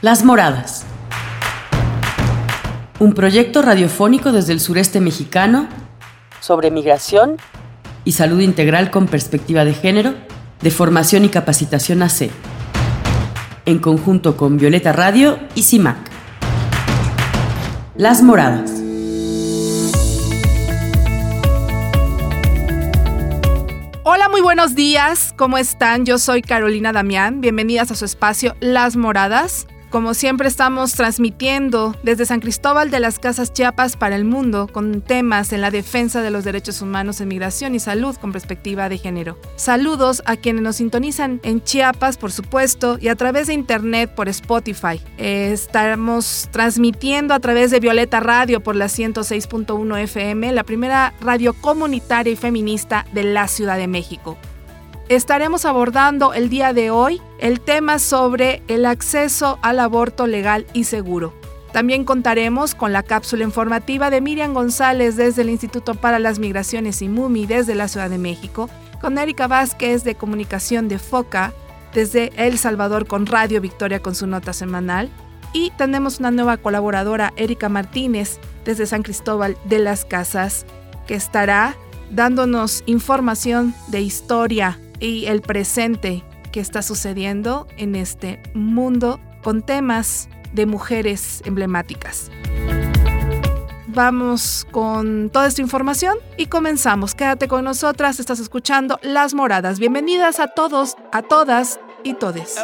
Las Moradas. Un proyecto radiofónico desde el sureste mexicano sobre migración y salud integral con perspectiva de género, de formación y capacitación AC, en conjunto con Violeta Radio y CIMAC. Las Moradas. Hola, muy buenos días. ¿Cómo están? Yo soy Carolina Damián. Bienvenidas a su espacio Las Moradas. Como siempre estamos transmitiendo desde San Cristóbal de las Casas Chiapas para el mundo con temas en la defensa de los derechos humanos en migración y salud con perspectiva de género. Saludos a quienes nos sintonizan en Chiapas, por supuesto, y a través de internet por Spotify. estamos transmitiendo a través de Violeta Radio por la 106.1 FM, la primera radio comunitaria y feminista de la Ciudad de México estaremos abordando el día de hoy el tema sobre el acceso al aborto legal y seguro. También contaremos con la cápsula informativa de Miriam González desde el Instituto para las Migraciones y MUMI desde la Ciudad de México, con Erika Vázquez de Comunicación de FOCA desde El Salvador con Radio Victoria con su nota semanal. Y tenemos una nueva colaboradora, Erika Martínez, desde San Cristóbal de las Casas, que estará dándonos información de historia y el presente que está sucediendo en este mundo con temas de mujeres emblemáticas. Vamos con toda esta información y comenzamos. Quédate con nosotras, estás escuchando Las Moradas. Bienvenidas a todos, a todas y todes.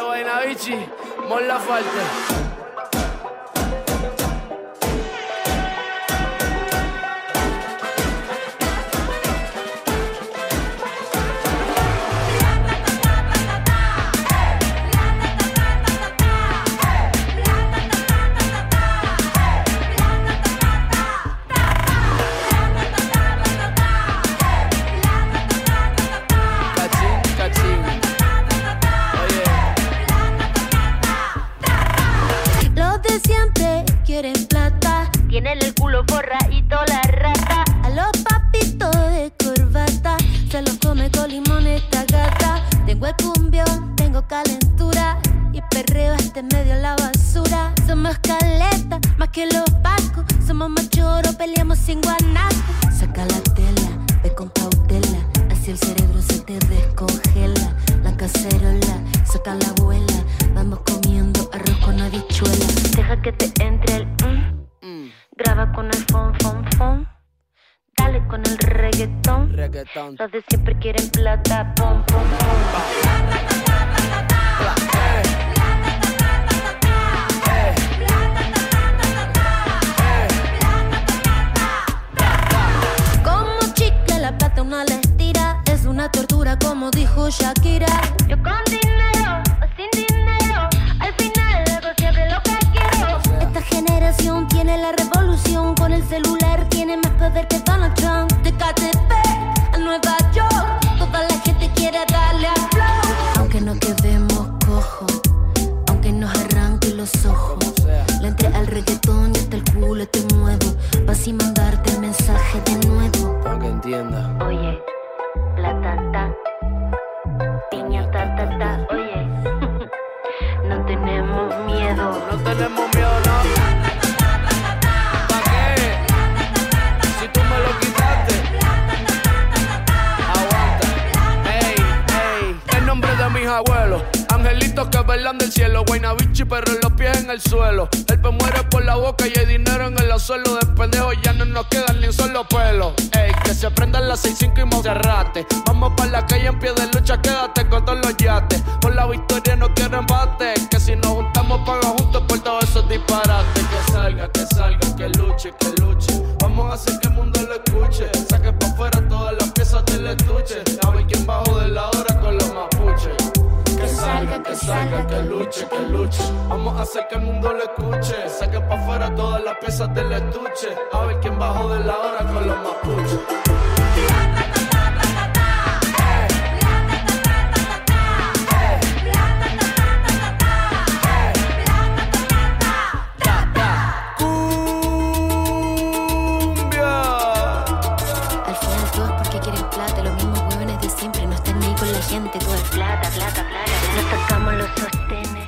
tiene la revolución. Con el celular tiene más poder que todo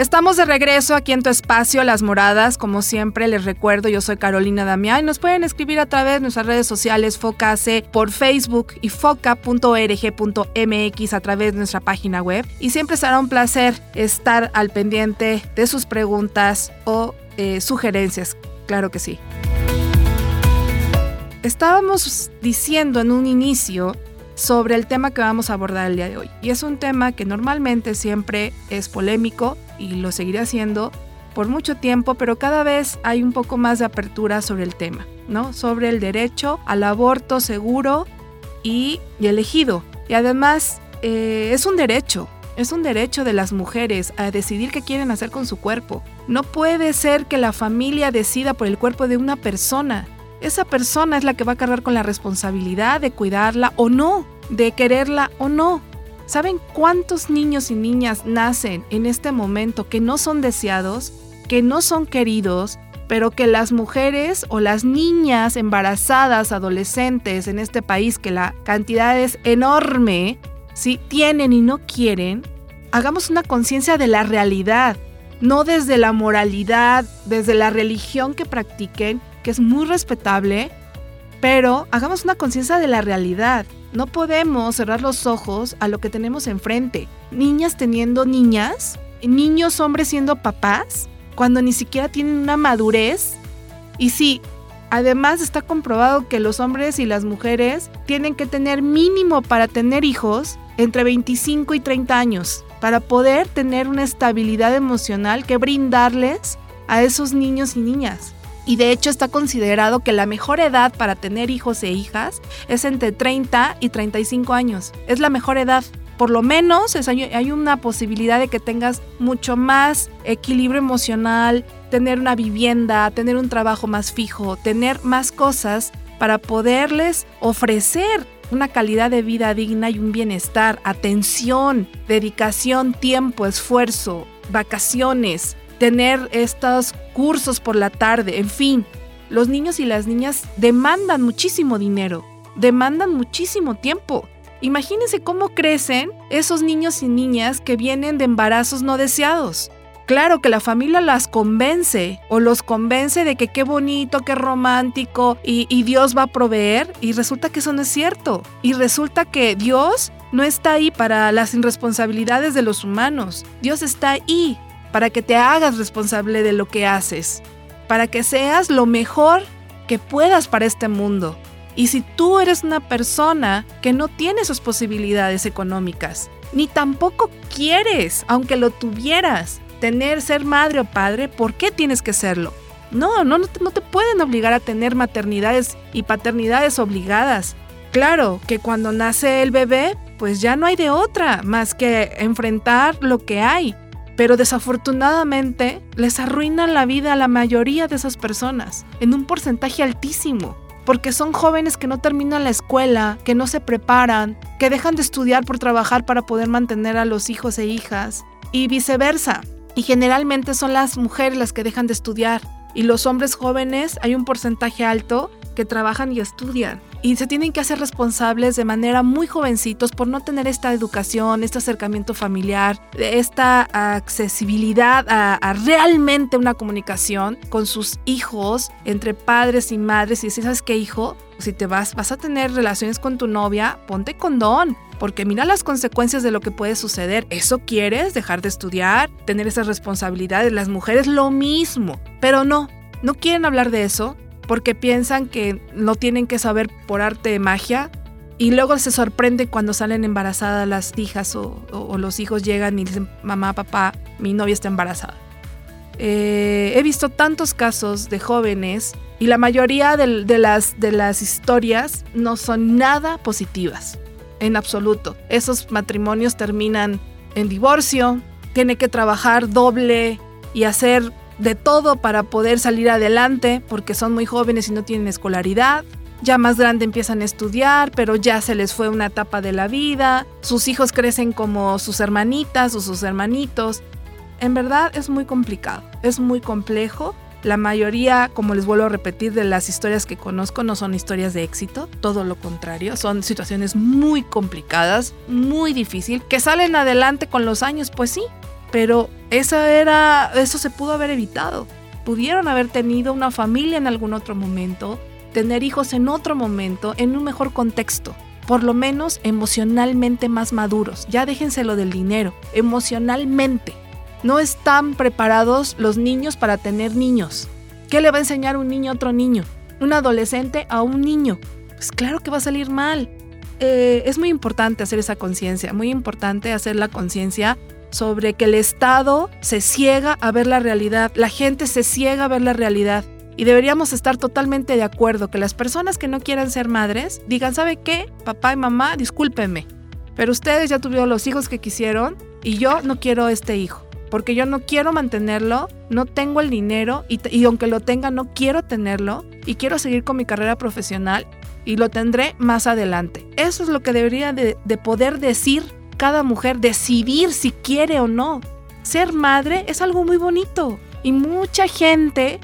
Estamos de regreso aquí en tu espacio, Las Moradas. Como siempre, les recuerdo, yo soy Carolina Damián nos pueden escribir a través de nuestras redes sociales Focase por Facebook y foca.org.mx a través de nuestra página web. Y siempre será un placer estar al pendiente de sus preguntas o eh, sugerencias. Claro que sí. Estábamos diciendo en un inicio sobre el tema que vamos a abordar el día de hoy. Y es un tema que normalmente siempre es polémico y lo seguiré haciendo por mucho tiempo, pero cada vez hay un poco más de apertura sobre el tema, ¿no? Sobre el derecho al aborto seguro y, elegido. Y además eh, es un derecho, es un derecho de las mujeres a decidir qué quieren hacer con su cuerpo. No puede ser que la familia decida por el cuerpo de una persona esa persona es la que va a cargar con la responsabilidad de cuidarla o no, de quererla o no. ¿Saben cuántos niños y niñas nacen en este momento que no son deseados, que no son queridos, pero que las mujeres o las niñas embarazadas, adolescentes en este país, que la cantidad es enorme, si tienen y no quieren? Hagamos una conciencia de la realidad, no desde la moralidad, desde la religión que practiquen, que es muy respetable, pero hagamos una conciencia de la realidad. No podemos cerrar los ojos a lo que tenemos enfrente. Niñas teniendo niñas, niños hombres siendo papás, cuando ni siquiera tienen una madurez. Y sí, además está comprobado que los hombres y las mujeres tienen que tener mínimo para tener hijos entre 25 y 30 años, para poder tener una estabilidad emocional que brindarles a esos niños y niñas y de hecho está considerado que la mejor edad para tener hijos e hijas es entre 30 y 35 años. Es la mejor edad. Por lo menos hay una posibilidad de que tengas mucho más equilibrio emocional, tener una vivienda, tener un trabajo más fijo, tener más cosas para poderles ofrecer una calidad de vida digna y un bienestar, atención, dedicación, tiempo, esfuerzo, vacaciones, tener estos cursos por la tarde, en fin, los niños y las niñas demandan muchísimo dinero, demandan muchísimo tiempo. Imagínense cómo crecen esos niños y niñas que vienen de embarazos no deseados. Claro que la familia las convence o los convence de que qué bonito, qué romántico y, Dios va a proveer y resulta que eso no es cierto. Y resulta que Dios no está ahí para las irresponsabilidades de los humanos. Dios está ahí para que te hagas responsable de lo que haces, para que seas lo mejor que puedas para este mundo. Y si tú eres una persona que no tiene esas posibilidades económicas, ni tampoco quieres, aunque lo tuvieras, tener, ser madre o padre, ¿por qué tienes que serlo? No, no, no te, no te pueden obligar a tener maternidades y paternidades obligadas. Claro que cuando nace el bebé, pues ya no hay de otra más que enfrentar lo que hay pero desafortunadamente les arruinan la vida a la mayoría de esas personas, en un porcentaje altísimo, porque son jóvenes que no terminan la escuela, que no se preparan, que dejan de estudiar por trabajar para poder mantener a los hijos e hijas, y viceversa. Y generalmente son las mujeres las que dejan de estudiar, y los hombres jóvenes hay un porcentaje alto que trabajan y estudian y se tienen que hacer responsables de manera muy jovencitos por no tener esta educación, este acercamiento familiar, esta accesibilidad a, realmente una comunicación con sus hijos entre padres y madres. Y si sabes qué hijo, si te vas, vas a tener relaciones con tu novia, ponte condón. Porque mira las consecuencias de lo que puede suceder. ¿Eso quieres? ¿Dejar de estudiar? ¿Tener esas responsabilidades? Las mujeres lo mismo. Pero no, no quieren hablar de eso porque piensan que no tienen que saber por arte de magia y luego se sorprende cuando salen embarazadas las hijas o, los hijos llegan y dicen, mamá, papá, mi novia está embarazada. Eh, he visto tantos casos de jóvenes y la mayoría de, las, de las historias no son nada positivas, en absoluto. Esos matrimonios terminan en divorcio, tiene que trabajar doble y hacer de todo para poder salir adelante porque son muy jóvenes y no tienen escolaridad. Ya más grande empiezan a estudiar, pero ya se les fue una etapa de la vida. Sus hijos crecen como sus hermanitas o sus hermanitos. En verdad es muy complicado, es muy complejo. La mayoría, como les vuelvo a repetir, de las historias que conozco no son historias de éxito, todo lo contrario, son situaciones muy complicadas, muy difíciles, que salen adelante con los años, pues sí, pero esa era, eso se pudo haber evitado. Pudieron haber tenido una familia en algún otro momento, tener hijos en otro momento, en un mejor contexto, por lo menos emocionalmente más maduros. Ya déjense lo del dinero, emocionalmente. No están preparados los niños para tener niños. ¿Qué le va a enseñar un niño a otro niño? Un adolescente a un niño. Pues claro que va a salir mal. Eh, es muy importante hacer esa conciencia, muy importante hacer la conciencia sobre que el Estado se ciega a ver la realidad, la gente se ciega a ver la realidad. Y deberíamos estar totalmente de acuerdo que las personas que no quieran ser madres digan, ¿sabe qué? Papá y mamá, discúlpenme, pero ustedes ya tuvieron los hijos que quisieron y yo no quiero este hijo, porque yo no quiero mantenerlo, no tengo el dinero y, aunque lo tenga no quiero tenerlo y quiero seguir con mi carrera profesional y lo tendré más adelante. Eso es lo que debería de poder decir cada mujer decidir si quiere o no. Ser madre es algo muy bonito y mucha gente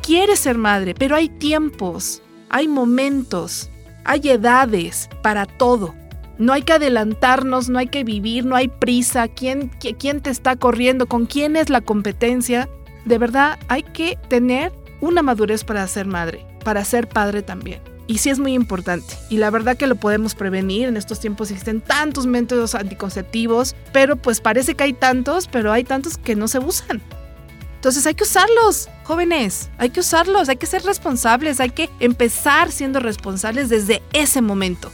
quiere ser madre, pero hay tiempos, hay momentos, hay edades para todo. No hay que adelantarnos, no hay que vivir, no hay prisa. ¿Quién, quién te está corriendo? ¿Con quién es la competencia? De verdad, hay que tener una madurez para ser madre, para ser padre también. Y sí es muy importante. Y la verdad que lo podemos prevenir. En estos tiempos existen tantos métodos anticonceptivos, pero pues parece que hay tantos, pero hay tantos que no se usan. Entonces hay que usarlos, jóvenes, hay que usarlos, hay que ser responsables, hay que empezar siendo responsables desde ese momento.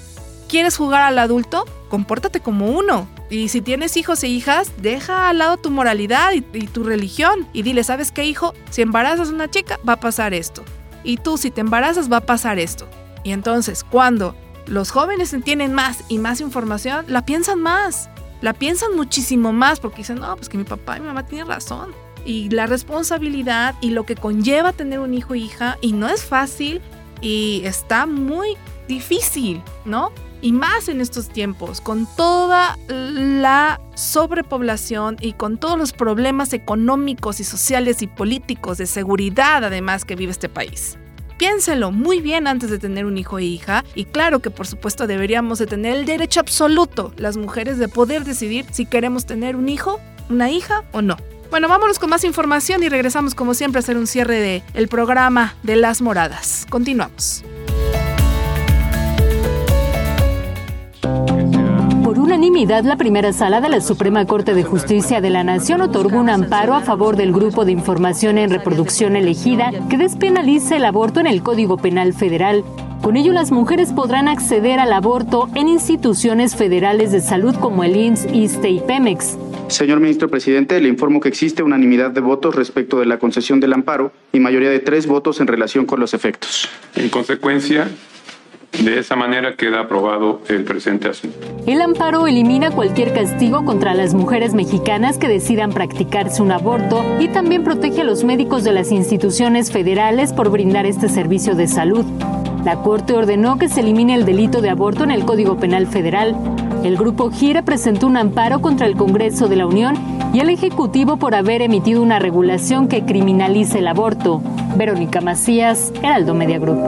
¿Quieres jugar al adulto? Compórtate como uno. Y si tienes hijos e hijas, deja al lado tu moralidad y, y tu religión y dile, ¿sabes qué hijo? Si embarazas a una chica, va a pasar esto. Y tú si te embarazas, va a pasar esto. Y entonces, cuando los jóvenes tienen más y más información, la piensan más. La piensan muchísimo más porque dicen, no, pues que mi papá y mi mamá tienen razón. Y la responsabilidad y lo que conlleva tener un hijo o hija, y no es fácil y está muy difícil, ¿no? Y más en estos tiempos, con toda la sobrepoblación y con todos los problemas económicos y sociales y políticos de seguridad además que vive este país. Piénselo muy bien antes de tener un hijo e hija y claro que por supuesto deberíamos de tener el derecho absoluto las mujeres de poder decidir si queremos tener un hijo, una hija o no. Bueno, vámonos con más información y regresamos como siempre a hacer un cierre del el programa de las moradas. Continuamos. Unanimidad, la primera sala de la Suprema Corte de Justicia de la Nación otorgó un amparo a favor del Grupo de Información en Reproducción Elegida que despenaliza el aborto en el Código Penal Federal. Con ello, las mujeres podrán acceder al aborto en instituciones federales de salud como el INS, ISTE y Pemex. Señor ministro presidente, le informo que existe unanimidad de votos respecto de la concesión del amparo y mayoría de tres votos en relación con los efectos. En consecuencia, de esa manera queda aprobado el presente asunto. El amparo elimina cualquier castigo contra las mujeres mexicanas que decidan practicarse un aborto y también protege a los médicos de las instituciones federales por brindar este servicio de salud. La Corte ordenó que se elimine el delito de aborto en el Código Penal Federal. El grupo Gira presentó un amparo contra el Congreso de la Unión y el Ejecutivo por haber emitido una regulación que criminaliza el aborto. Verónica Macías, Heraldo Media Group.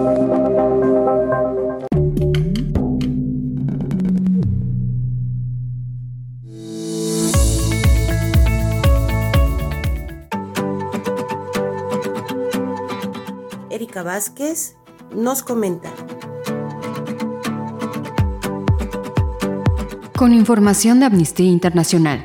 Vázquez nos comenta. Con información de Amnistía Internacional.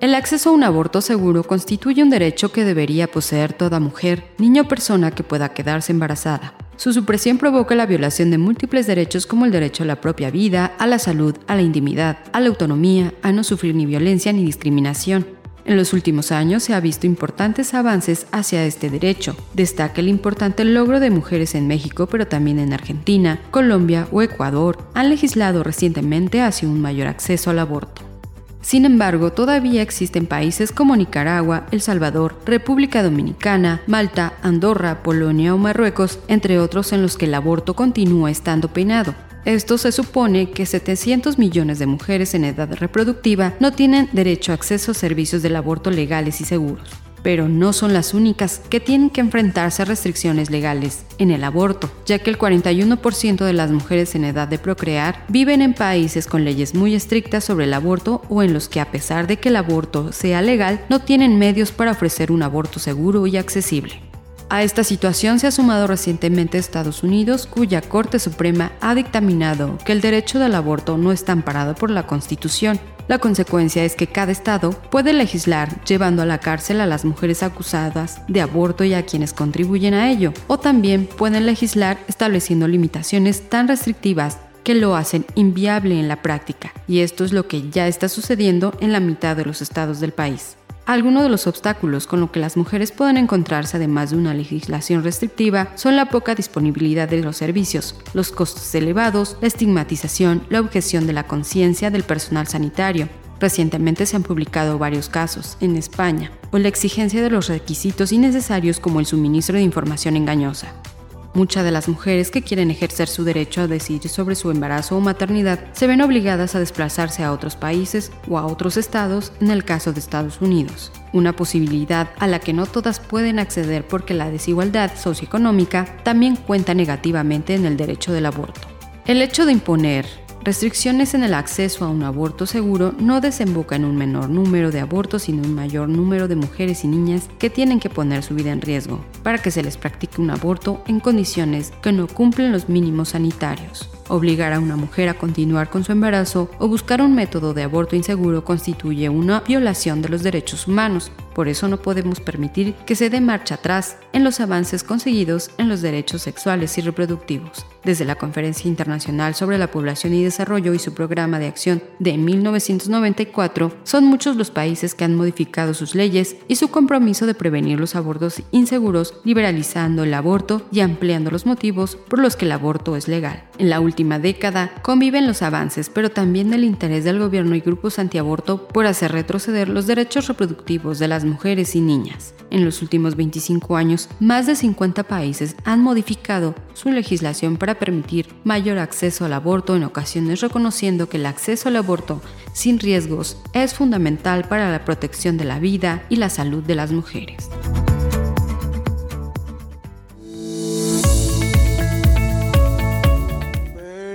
El acceso a un aborto seguro constituye un derecho que debería poseer toda mujer, niño o persona que pueda quedarse embarazada. Su supresión provoca la violación de múltiples derechos como el derecho a la propia vida, a la salud, a la intimidad, a la autonomía, a no sufrir ni violencia ni discriminación. En los últimos años se ha visto importantes avances hacia este derecho. Destaca el importante logro de mujeres en México, pero también en Argentina, Colombia o Ecuador. Han legislado recientemente hacia un mayor acceso al aborto. Sin embargo, todavía existen países como Nicaragua, El Salvador, República Dominicana, Malta, Andorra, Polonia o Marruecos, entre otros en los que el aborto continúa estando penado. Esto se supone que 700 millones de mujeres en edad reproductiva no tienen derecho a acceso a servicios del aborto legales y seguros pero no son las únicas que tienen que enfrentarse a restricciones legales en el aborto, ya que el 41% de las mujeres en edad de procrear viven en países con leyes muy estrictas sobre el aborto o en los que a pesar de que el aborto sea legal, no tienen medios para ofrecer un aborto seguro y accesible. A esta situación se ha sumado recientemente Estados Unidos, cuya Corte Suprema ha dictaminado que el derecho del aborto no está amparado por la Constitución. La consecuencia es que cada estado puede legislar llevando a la cárcel a las mujeres acusadas de aborto y a quienes contribuyen a ello, o también pueden legislar estableciendo limitaciones tan restrictivas que lo hacen inviable en la práctica, y esto es lo que ya está sucediendo en la mitad de los estados del país. Algunos de los obstáculos con los que las mujeres pueden encontrarse además de una legislación restrictiva son la poca disponibilidad de los servicios, los costos elevados, la estigmatización, la objeción de la conciencia del personal sanitario. Recientemente se han publicado varios casos en España, o la exigencia de los requisitos innecesarios como el suministro de información engañosa. Muchas de las mujeres que quieren ejercer su derecho a decidir sobre su embarazo o maternidad se ven obligadas a desplazarse a otros países o a otros estados en el caso de Estados Unidos, una posibilidad a la que no todas pueden acceder porque la desigualdad socioeconómica también cuenta negativamente en el derecho del aborto. El hecho de imponer Restricciones en el acceso a un aborto seguro no desemboca en un menor número de abortos, sino un mayor número de mujeres y niñas que tienen que poner su vida en riesgo para que se les practique un aborto en condiciones que no cumplen los mínimos sanitarios. Obligar a una mujer a continuar con su embarazo o buscar un método de aborto inseguro constituye una violación de los derechos humanos. Por eso no podemos permitir que se dé marcha atrás en los avances conseguidos en los derechos sexuales y reproductivos. Desde la Conferencia Internacional sobre la Población y Desarrollo y su programa de acción de 1994, son muchos los países que han modificado sus leyes y su compromiso de prevenir los abortos inseguros, liberalizando el aborto y ampliando los motivos por los que el aborto es legal. En la última década conviven los avances, pero también el interés del gobierno y grupos antiaborto por hacer retroceder los derechos reproductivos de las mujeres y niñas. En los últimos 25 años, más de 50 países han modificado su legislación para permitir mayor acceso al aborto en ocasiones reconociendo que el acceso al aborto sin riesgos es fundamental para la protección de la vida y la salud de las mujeres.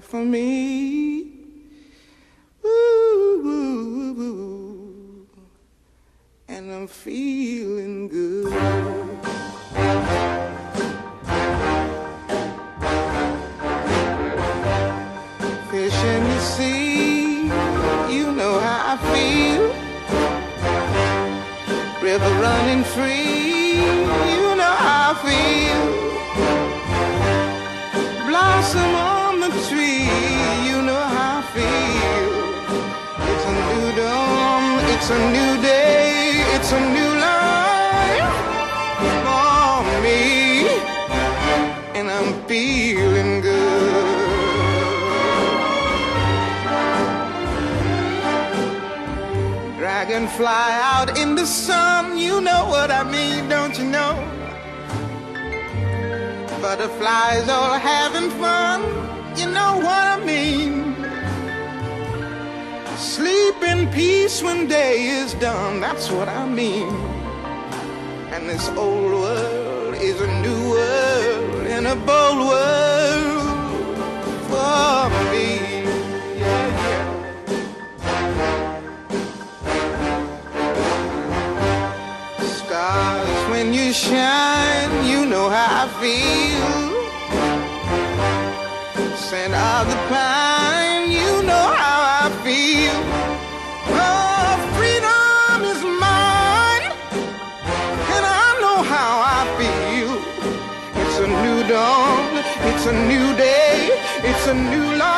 For me. A new life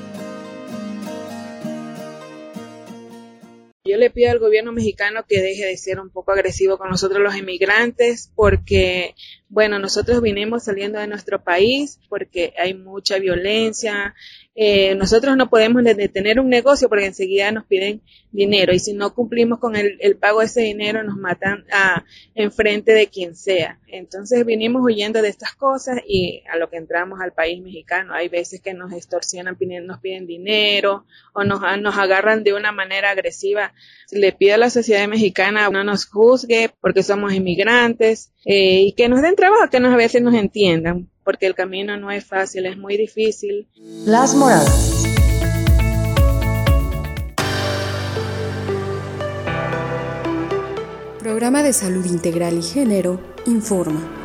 Yo le pido al gobierno mexicano que deje de ser un poco agresivo con nosotros los inmigrantes porque, bueno, nosotros vinimos saliendo de nuestro país porque hay mucha violencia. Eh, nosotros no podemos de- detener un negocio porque enseguida nos piden dinero y si no cumplimos con el, el pago de ese dinero nos matan a, enfrente de quien sea. Entonces vinimos huyendo de estas cosas y a lo que entramos al país mexicano. Hay veces que nos extorsionan, nos piden dinero o nos, nos agarran de una manera agresiva. Le pido a la sociedad mexicana no nos juzgue porque somos inmigrantes eh, y que nos den trabajo, que nos, a veces nos entiendan, porque el camino no es fácil, es muy difícil. Las moradas. Programa de Salud Integral y Género informa.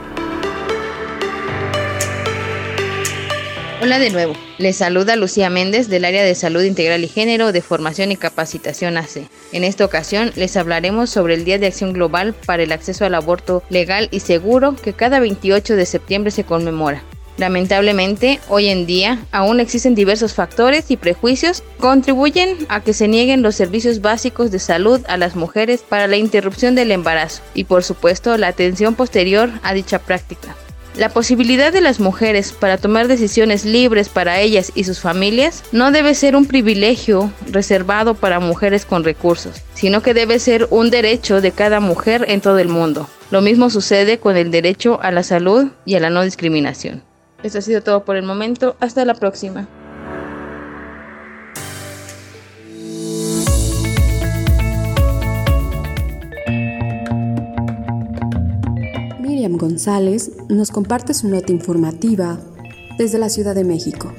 Hola de nuevo, les saluda Lucía Méndez del área de Salud Integral y Género de Formación y Capacitación AC. En esta ocasión les hablaremos sobre el Día de Acción Global para el Acceso al Aborto Legal y Seguro que cada 28 de septiembre se conmemora. Lamentablemente, hoy en día aún existen diversos factores y prejuicios que contribuyen a que se nieguen los servicios básicos de salud a las mujeres para la interrupción del embarazo y por supuesto la atención posterior a dicha práctica. La posibilidad de las mujeres para tomar decisiones libres para ellas y sus familias no debe ser un privilegio reservado para mujeres con recursos, sino que debe ser un derecho de cada mujer en todo el mundo. Lo mismo sucede con el derecho a la salud y a la no discriminación. Esto ha sido todo por el momento. Hasta la próxima. González nos comparte su nota informativa desde la Ciudad de México.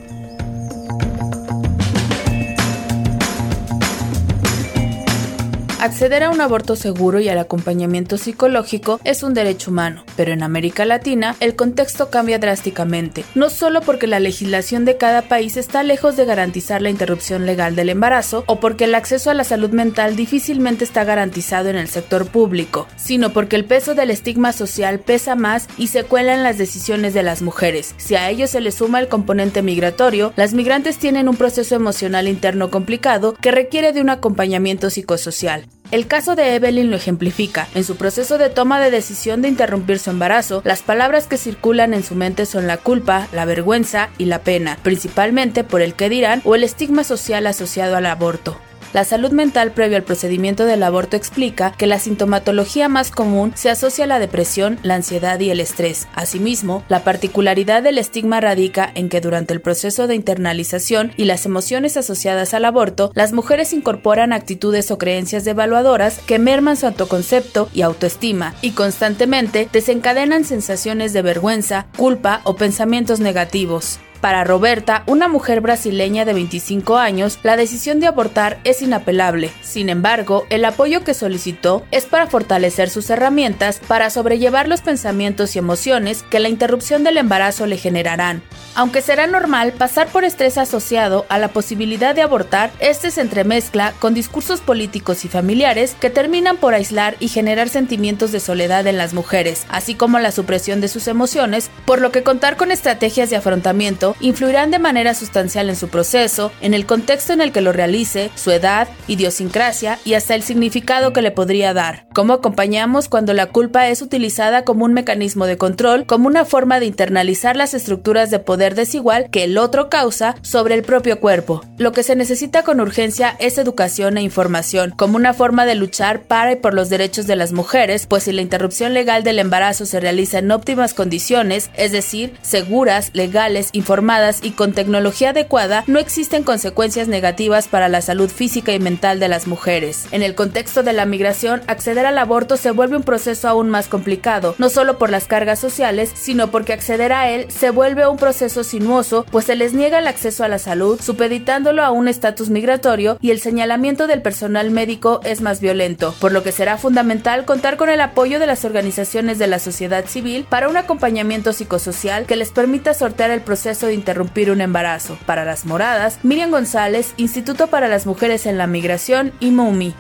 Acceder a un aborto seguro y al acompañamiento psicológico es un derecho humano, pero en América Latina el contexto cambia drásticamente, no solo porque la legislación de cada país está lejos de garantizar la interrupción legal del embarazo o porque el acceso a la salud mental difícilmente está garantizado en el sector público, sino porque el peso del estigma social pesa más y se cuela en las decisiones de las mujeres. Si a ello se le suma el componente migratorio, las migrantes tienen un proceso emocional interno complicado que requiere de un acompañamiento psicosocial. El caso de Evelyn lo ejemplifica. En su proceso de toma de decisión de interrumpir su embarazo, las palabras que circulan en su mente son la culpa, la vergüenza y la pena, principalmente por el que dirán o el estigma social asociado al aborto. La salud mental previo al procedimiento del aborto explica que la sintomatología más común se asocia a la depresión, la ansiedad y el estrés. Asimismo, la particularidad del estigma radica en que durante el proceso de internalización y las emociones asociadas al aborto, las mujeres incorporan actitudes o creencias devaluadoras que merman su autoconcepto y autoestima y constantemente desencadenan sensaciones de vergüenza, culpa o pensamientos negativos. Para Roberta, una mujer brasileña de 25 años, la decisión de abortar es inapelable. Sin embargo, el apoyo que solicitó es para fortalecer sus herramientas para sobrellevar los pensamientos y emociones que la interrupción del embarazo le generarán. Aunque será normal pasar por estrés asociado a la posibilidad de abortar, este se entremezcla con discursos políticos y familiares que terminan por aislar y generar sentimientos de soledad en las mujeres, así como la supresión de sus emociones, por lo que contar con estrategias de afrontamiento influirán de manera sustancial en su proceso, en el contexto en el que lo realice, su edad, idiosincrasia y hasta el significado que le podría dar. ¿Cómo acompañamos cuando la culpa es utilizada como un mecanismo de control, como una forma de internalizar las estructuras de poder desigual que el otro causa sobre el propio cuerpo. Lo que se necesita con urgencia es educación e información, como una forma de luchar para y por los derechos de las mujeres, pues si la interrupción legal del embarazo se realiza en óptimas condiciones, es decir, seguras, legales, informadas y con tecnología adecuada, no existen consecuencias negativas para la salud física y mental de las mujeres. En el contexto de la migración, acceder al aborto se vuelve un proceso aún más complicado, no solo por las cargas sociales, sino porque acceder a él se vuelve un proceso sinuoso, pues se les niega el acceso a la salud, supeditándolo a un estatus migratorio y el señalamiento del personal médico es más violento, por lo que será fundamental contar con el apoyo de las organizaciones de la sociedad civil para un acompañamiento psicosocial que les permita sortear el proceso de interrumpir un embarazo. Para las moradas, Miriam González, Instituto para las Mujeres en la Migración y MUMI.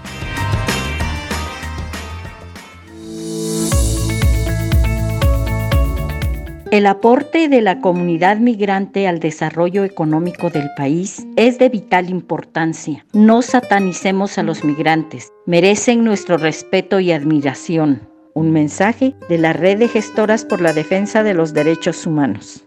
El aporte de la comunidad migrante al desarrollo económico del país es de vital importancia. No satanicemos a los migrantes, merecen nuestro respeto y admiración. Un mensaje de la Red de Gestoras por la Defensa de los Derechos Humanos.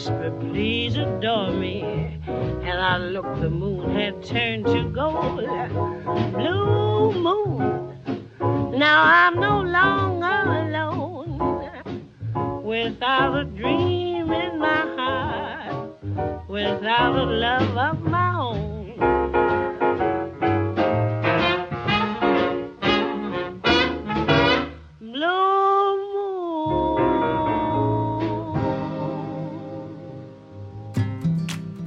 Whisper, please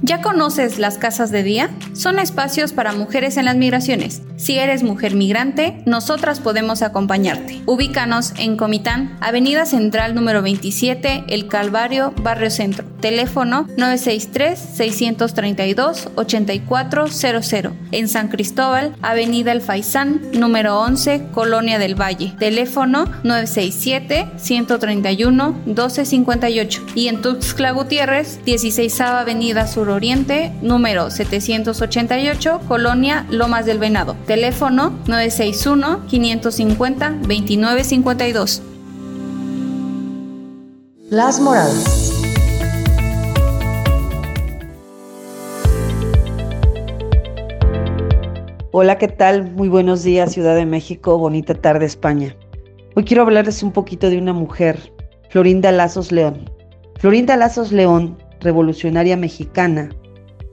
¿Ya conoces las casas de día? son espacios para mujeres en las migraciones. Si eres mujer migrante, nosotras podemos acompañarte. Ubícanos en Comitán, Avenida Central número 27, El Calvario, Barrio Centro. Teléfono 963-632-8400. En San Cristóbal, Avenida El Faisán, número 11, Colonia del Valle. Teléfono 967-131-1258. Y en Tuxtla Gutiérrez, 16 Avenida Suroriente, número 780 288, Colonia Lomas del Venado. Teléfono 961-550-2952. Las Morales. Hola, ¿qué tal? Muy buenos días, Ciudad de México, bonita tarde, España. Hoy quiero hablarles un poquito de una mujer, Florinda Lazos León. Florinda Lazos León, revolucionaria mexicana,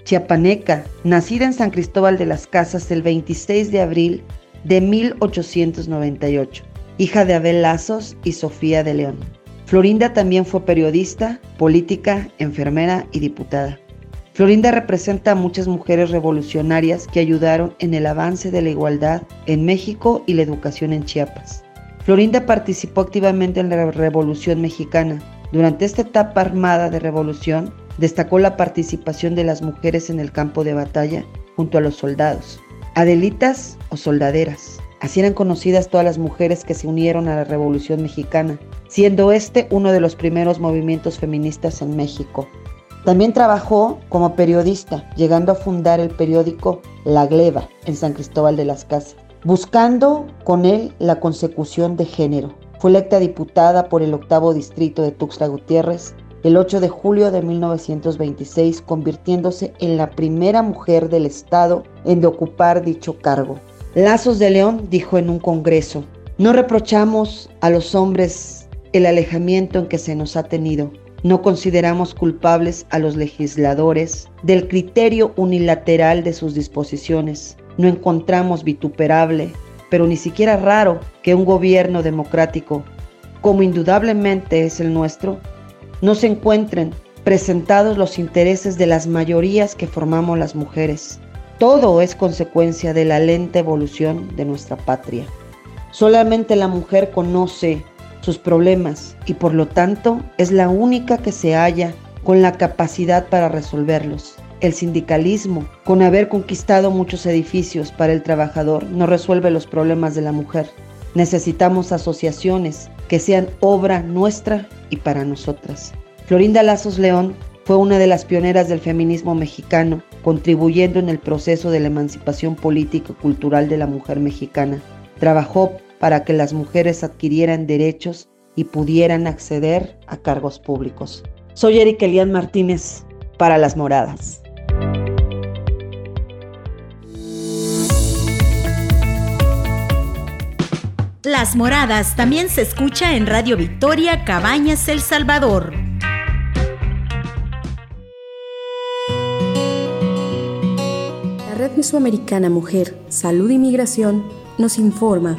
chiapaneca, nacida en San Cristóbal de las Casas el 26 de abril de 1898, hija de Abel Lazos y Sofía de León. Florinda también fue periodista, política, enfermera y diputada. Florinda representa a muchas mujeres revolucionarias que ayudaron en el avance de la igualdad en México y la educación en Chiapas. Florinda participó activamente en la Revolución Mexicana. Durante esta etapa armada de revolución, destacó la participación de las mujeres en el campo de batalla junto a los soldados. Adelitas o soldaderas. Así eran conocidas todas las mujeres que se unieron a la Revolución Mexicana, siendo este uno de los primeros movimientos feministas en México. También trabajó como periodista, llegando a fundar el periódico La Gleba en San Cristóbal de las Casas, buscando con él la consecución de género. Fue electa diputada por el octavo distrito de Tuxtla Gutiérrez el 8 de julio de 1926, convirtiéndose en la primera mujer del Estado en ocupar dicho cargo. Lazos de León dijo en un congreso, no reprochamos a los hombres el alejamiento en que se nos ha tenido, no consideramos culpables a los legisladores del criterio unilateral de sus disposiciones. No encontramos vituperable, pero ni siquiera raro, que un gobierno democrático, como indudablemente es el nuestro, no se encuentren presentados los intereses de las mayorías que formamos las mujeres. Todo es consecuencia de la lenta evolución de nuestra patria. Solamente la mujer conoce sus problemas y por lo tanto es la única que se halla con la capacidad para resolverlos. El sindicalismo, con haber conquistado muchos edificios para el trabajador, no resuelve los problemas de la mujer. Necesitamos asociaciones que sean obra nuestra y para nosotras. Florinda Lazos León fue una de las pioneras del feminismo mexicano, contribuyendo en el proceso de la emancipación política y cultural de la mujer mexicana. Trabajó para que las mujeres adquirieran derechos y pudieran acceder a cargos públicos. Soy Erika Elian Martínez para Las Moradas. Las Moradas también se escucha en Radio Victoria Cabañas El Salvador. La Red Mesoamericana Mujer, Salud y Migración nos informa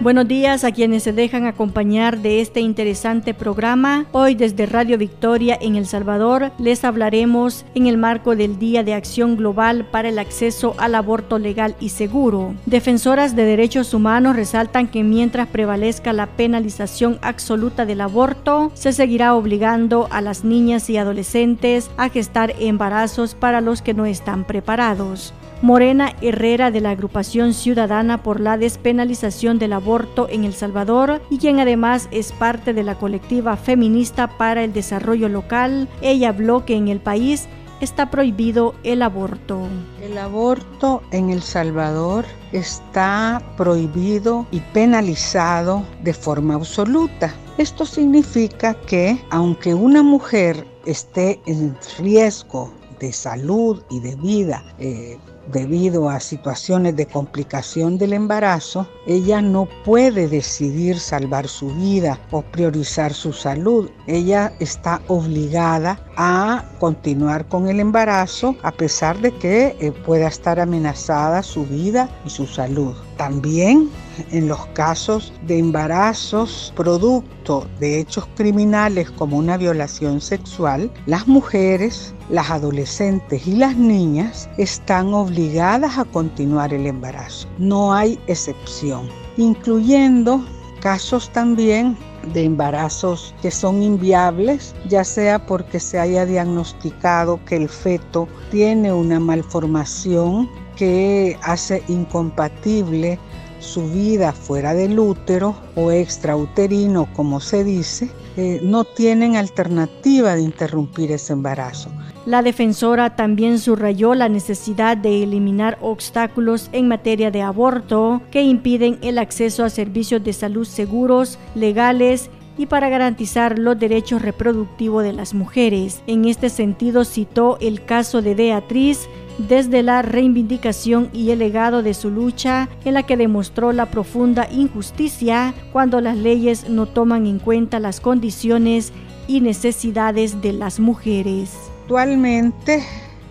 Buenos días a quienes se dejan acompañar de este interesante programa. Hoy desde Radio Victoria en El Salvador les hablaremos en el marco del Día de Acción Global para el Acceso al Aborto Legal y Seguro. Defensoras de derechos humanos resaltan que mientras prevalezca la penalización absoluta del aborto, se seguirá obligando a las niñas y adolescentes a gestar embarazos para los que no están preparados. Morena Herrera de la agrupación ciudadana por la despenalización del aborto en El Salvador y quien además es parte de la colectiva feminista para el desarrollo local, ella habló que en el país está prohibido el aborto. El aborto en El Salvador está prohibido y penalizado de forma absoluta. Esto significa que aunque una mujer esté en riesgo de salud y de vida eh, debido a situaciones de complicación del embarazo, ella no puede decidir salvar su vida o priorizar su salud. Ella está obligada a continuar con el embarazo a pesar de que eh, pueda estar amenazada su vida y su salud. También en los casos de embarazos producto de hechos criminales como una violación sexual, las mujeres, las adolescentes y las niñas están obligadas a continuar el embarazo. No hay excepción, incluyendo casos también de embarazos que son inviables, ya sea porque se haya diagnosticado que el feto tiene una malformación que hace incompatible su vida fuera del útero o extrauterino, como se dice, eh, no tienen alternativa de interrumpir ese embarazo. La defensora también subrayó la necesidad de eliminar obstáculos en materia de aborto que impiden el acceso a servicios de salud seguros, legales y para garantizar los derechos reproductivos de las mujeres. En este sentido citó el caso de Beatriz, desde la reivindicación y el legado de su lucha en la que demostró la profunda injusticia cuando las leyes no toman en cuenta las condiciones y necesidades de las mujeres. Actualmente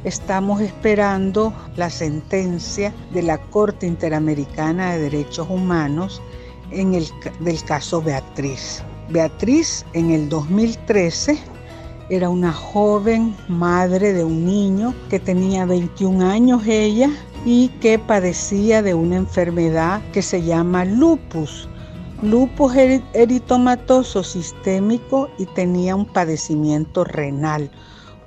estamos esperando la sentencia de la Corte Interamericana de Derechos Humanos en el del caso Beatriz. Beatriz en el 2013 era una joven madre de un niño que tenía 21 años ella y que padecía de una enfermedad que se llama lupus. Lupus eritomatoso sistémico y tenía un padecimiento renal,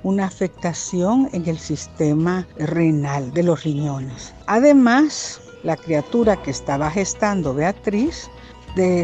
una afectación en el sistema renal de los riñones. Además, la criatura que estaba gestando Beatriz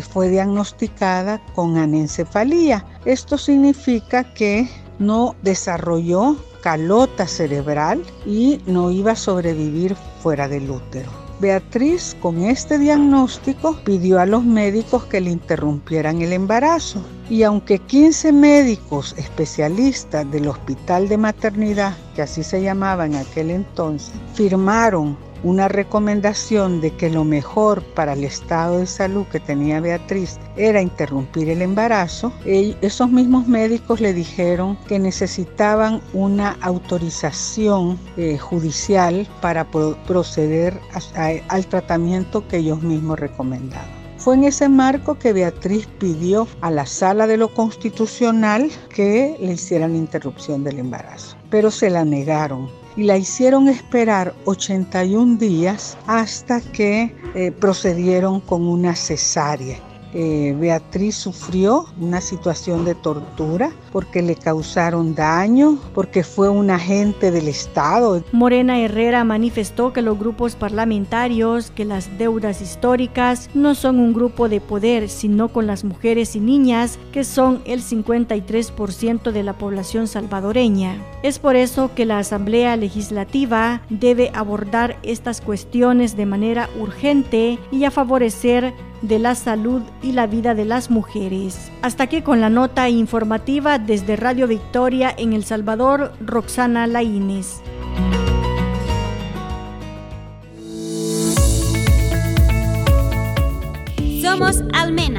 fue diagnosticada con anencefalía. Esto significa que no desarrolló calota cerebral y no iba a sobrevivir fuera del útero. Beatriz con este diagnóstico pidió a los médicos que le interrumpieran el embarazo y aunque 15 médicos especialistas del hospital de maternidad, que así se llamaba en aquel entonces, firmaron una recomendación de que lo mejor para el estado de salud que tenía Beatriz era interrumpir el embarazo, esos mismos médicos le dijeron que necesitaban una autorización eh, judicial para proceder al tratamiento que ellos mismos recomendaban. Fue en ese marco que Beatriz pidió a la sala de lo constitucional que le hicieran interrupción del embarazo, pero se la negaron y la hicieron esperar 81 días hasta que eh, procedieron con una cesárea. Eh, Beatriz sufrió una situación de tortura porque le causaron daño, porque fue un agente del Estado. Morena Herrera manifestó que los grupos parlamentarios, que las deudas históricas no son un grupo de poder, sino con las mujeres y niñas, que son el 53% de la población salvadoreña. Es por eso que la Asamblea Legislativa debe abordar estas cuestiones de manera urgente y a favorecer de la salud y la vida de las mujeres. Hasta aquí con la nota informativa desde Radio Victoria en El Salvador, Roxana Laínez. Somos Almena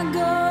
I go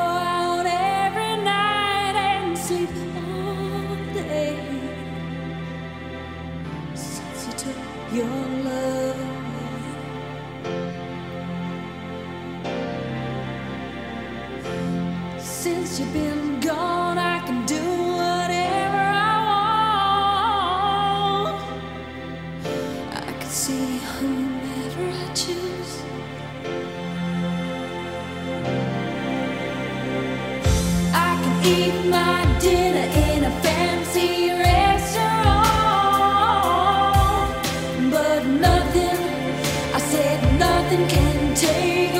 nothing can take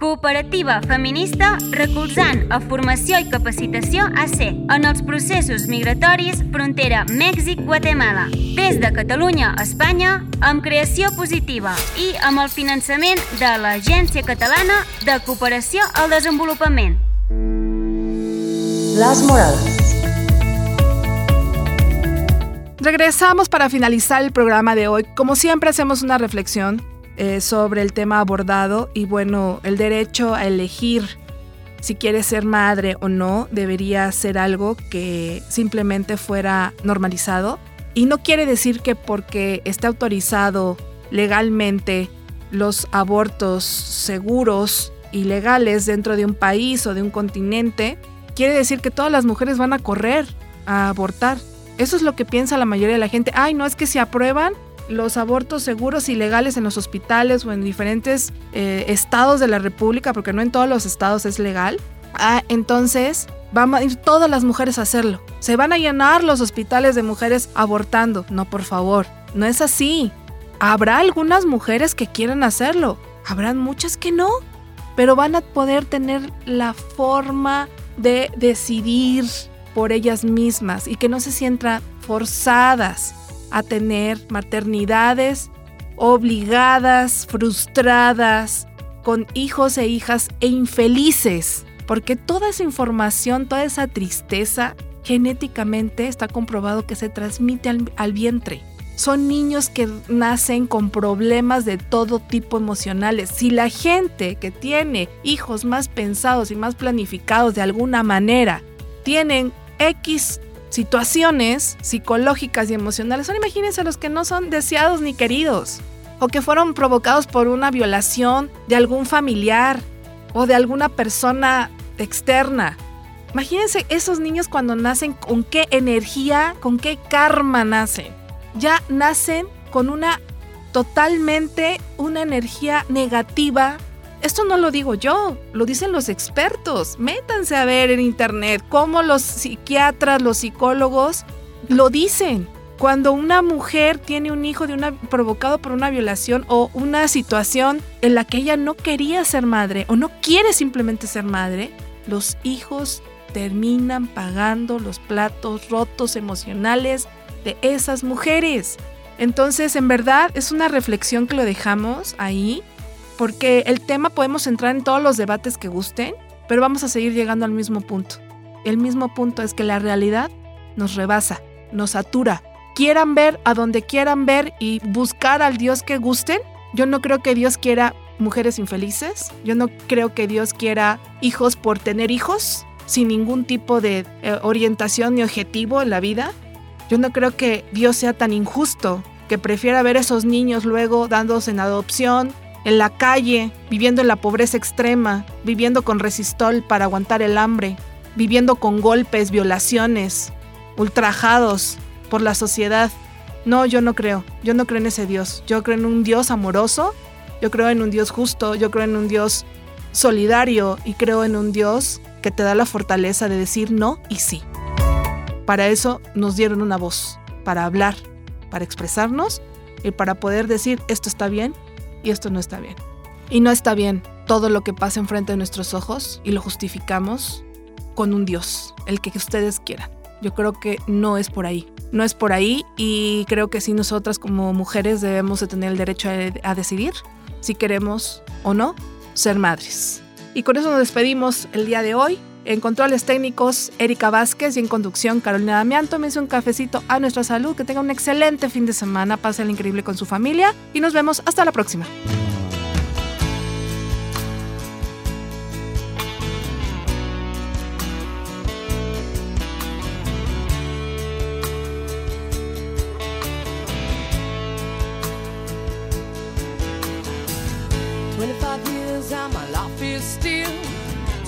cooperativa feminista recolzant a formació i capacitació AC en els processos migratoris frontera Mèxic-Guatemala, des de Catalunya a Espanya, amb creació positiva i amb el finançament de l'Agència Catalana de Cooperació al Desenvolupament. Las Moradas. Regresamos para finalizar el programa de hoy. Como siempre hacemos una reflexión eh, sobre el tema abordado y bueno, el derecho a elegir si quieres ser madre o no debería ser algo que simplemente fuera normalizado. Y no quiere decir que porque esté autorizado legalmente los abortos seguros y legales dentro de un país o de un continente, quiere decir que todas las mujeres van a correr a abortar. Eso es lo que piensa la mayoría de la gente. Ay, no es que se aprueban los abortos seguros y legales en los hospitales o en diferentes eh, estados de la República, porque no en todos los estados es legal. Ah, entonces van a ir todas las mujeres a hacerlo. Se van a llenar los hospitales de mujeres abortando. No, por favor, no es así. Habrá algunas mujeres que quieran hacerlo, habrán muchas que no, pero van a poder tener la forma de decidir por ellas mismas y que no se sientan forzadas a tener maternidades obligadas, frustradas, con hijos e hijas e infelices, porque toda esa información, toda esa tristeza, genéticamente está comprobado que se transmite al, vientre. Son niños que nacen con problemas de todo tipo emocionales. Si la gente que tiene hijos más pensados y más planificados de alguna manera tienen X situaciones psicológicas y emocionales, ahora imagínense los que no son deseados ni queridos o que fueron provocados por una violación de algún familiar o de alguna persona externa. Imagínense esos niños cuando nacen, con qué energía, con qué karma nacen. Ya nacen con una totalmente una energía negativa. Esto no lo digo yo, lo dicen los expertos. Métanse a ver en internet cómo los psiquiatras, los psicólogos lo dicen. Cuando una mujer tiene un hijo de una, provocado por una violación o una situación en la que ella no quería ser madre o no quiere simplemente ser madre, los hijos terminan pagando los platos rotos emocionales de esas mujeres. Entonces, en verdad, es una reflexión que lo dejamos ahí, porque el tema podemos entrar en todos los debates que gusten, pero vamos a seguir llegando al mismo punto. El mismo punto es que la realidad nos rebasa, nos satura. Quieran ver a donde quieran ver y buscar al Dios que gusten. Yo no creo que Dios quiera mujeres infelices. Yo no creo que Dios quiera hijos por tener hijos, sin ningún tipo de eh, orientación ni objetivo en la vida. Yo no creo que Dios sea tan injusto que prefiera ver esos niños luego dándose en adopción, en la calle, viviendo en la pobreza extrema, viviendo con resistol para aguantar el hambre, viviendo con golpes, violaciones, ultrajados por la sociedad. No, yo no creo. Yo no creo en ese Dios. Yo creo en un Dios amoroso, yo creo en un Dios justo, yo creo en un Dios solidario y creo en un Dios que te da la fortaleza de decir no y sí. Para eso nos dieron una voz, para hablar, para expresarnos y para poder decir esto está bien y esto no está bien. Y no está bien todo lo que pasa enfrente de nuestros ojos y lo justificamos con un Dios, el que ustedes quieran. Yo creo que no es por ahí. No es por ahí y creo que sí nosotras como mujeres debemos de tener el derecho a, a decidir si queremos o no ser madres. Y con eso nos despedimos el día de hoy. En controles técnicos, Erika Vázquez y en conducción, Carolina Damián. Tómense un cafecito a nuestra salud, que tenga un excelente fin de semana, pasen increíble con su familia y nos vemos hasta la próxima.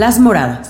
Las Moradas.